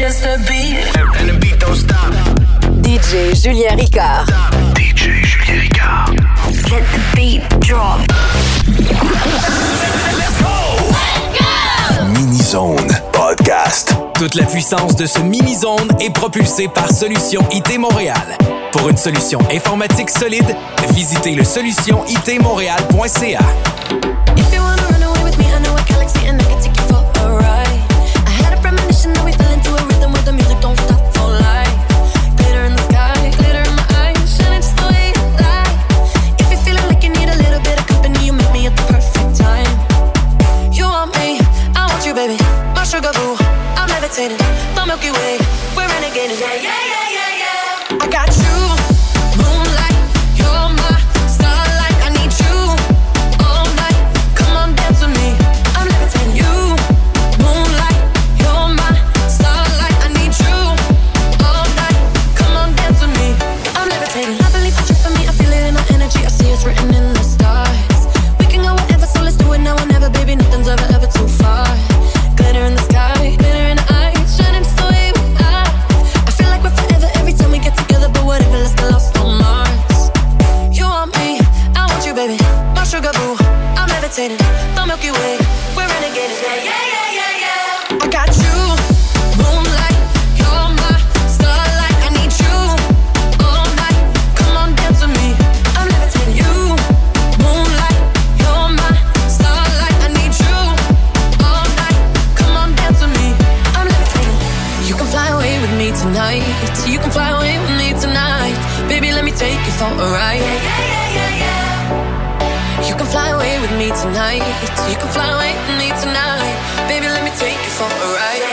just a beat. And the beat don't stop. DJ Julien Ricard. DJ Julien Ricard. Let the beat drop. Let's go. Let's go. Mini Zone Podcast. Toute la puissance de ce Mini Zone est propulsée par Solution IT Montréal. Pour une solution informatique solide, visitez le solutionitmontréal.ca. If you wanna run away with me, I know a galaxy and I can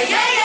yeah, yeah.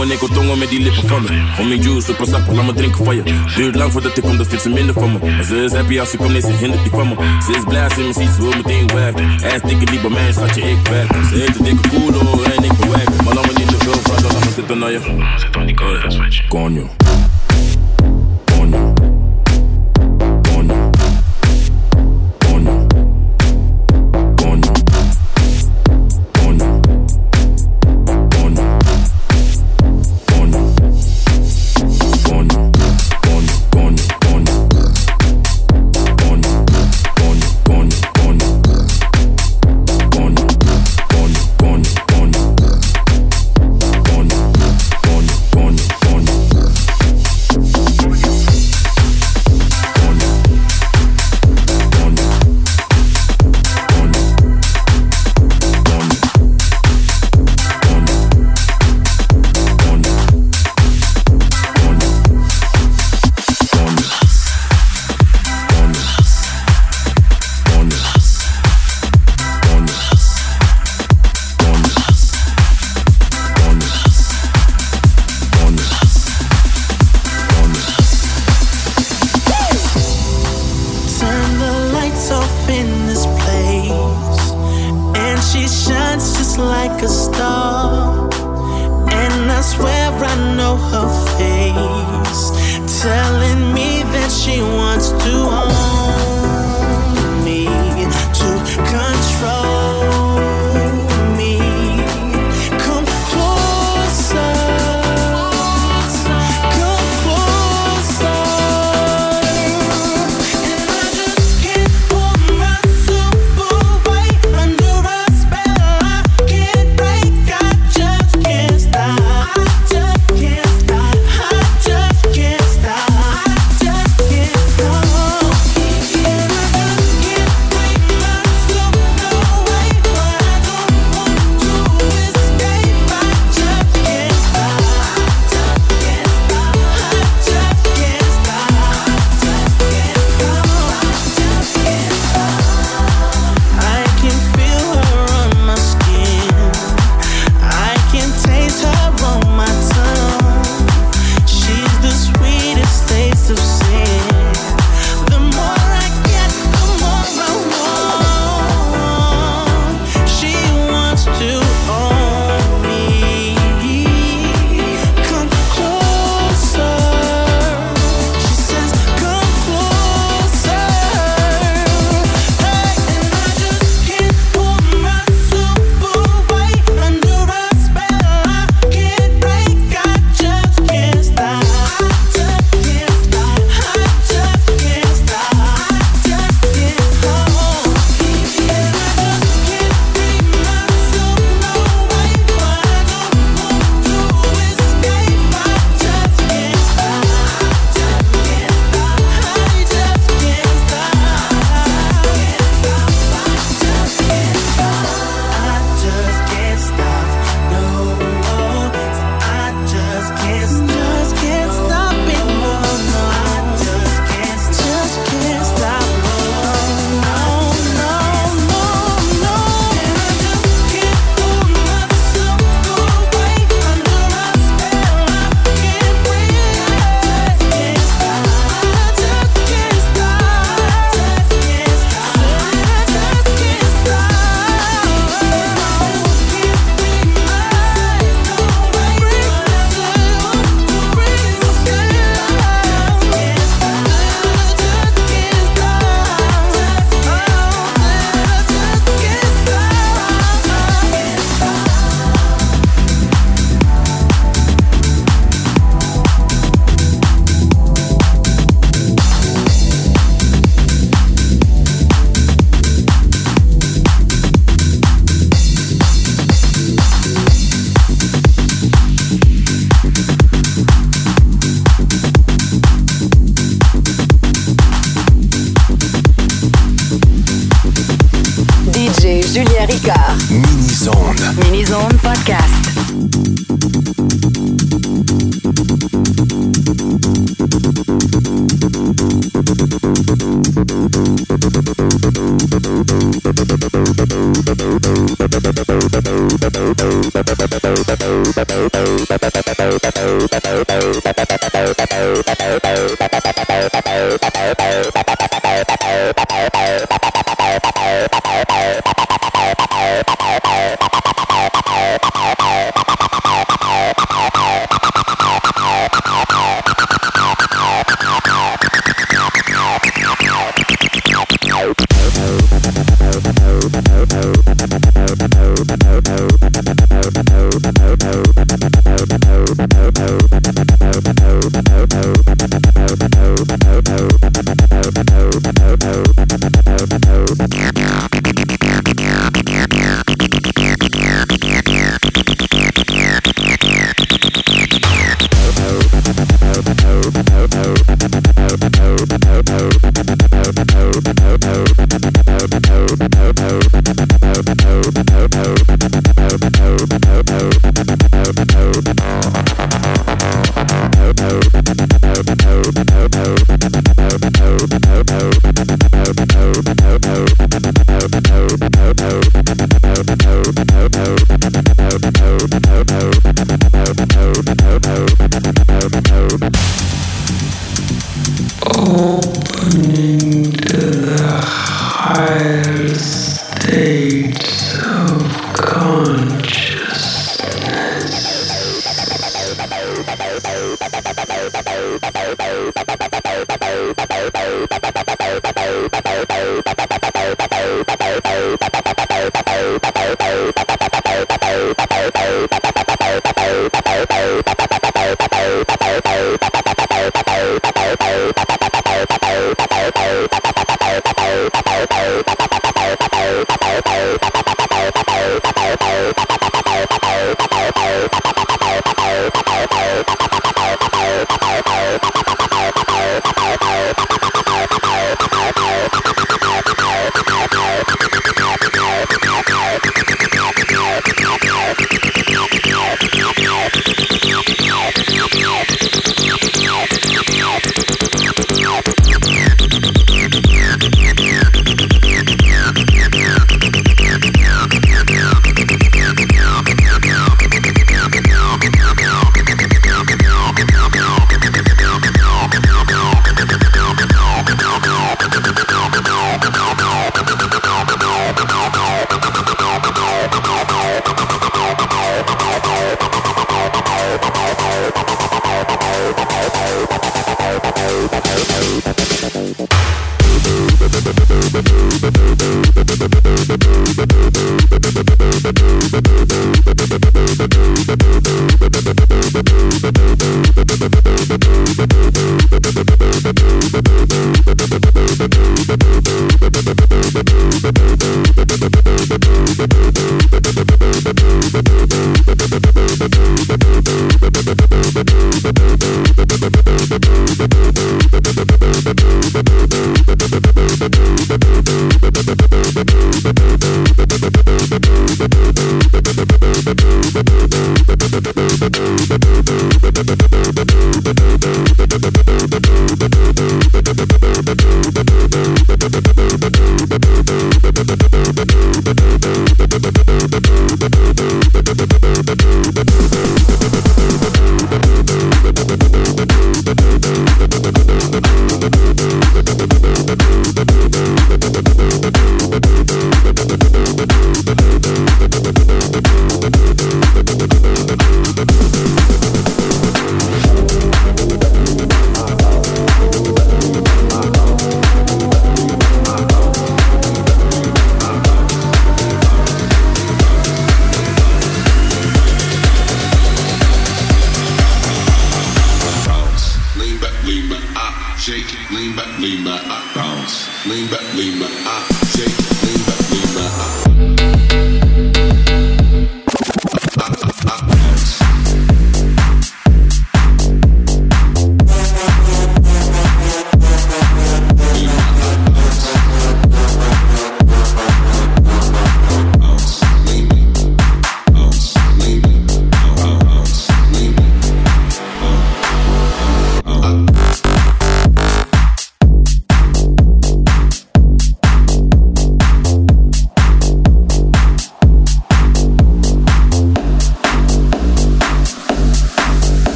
Jongen, ik wil tongen met die lippen van me. Homie juice, super sappig, laat me drinken van je. Duurt lang voordat ik kom, dat vindt ze minder van me. Maar ze is happy als ze komt, nee, ze hindert die van me. Ze is blij als ze me ziet, ze wil meteen werken. Ass dikke niet bij mij, schatje, ik werk. Ze heeft een dikke koelo en ik bewerk. Maar laat me niet te veel vragen, laat me zitten naar je. Zit dan die cola, schatje.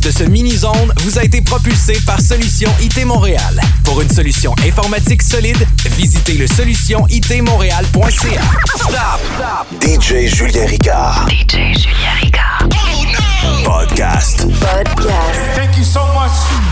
De ce mini-zone vous a été propulsée par Solution IT Montréal. Pour une solution informatique solide, visitez le solutionitmontréal.ca. Stop! DJ Julien Ricard. DJ Julien Ricard. Podcast. Podcast. Thank you so much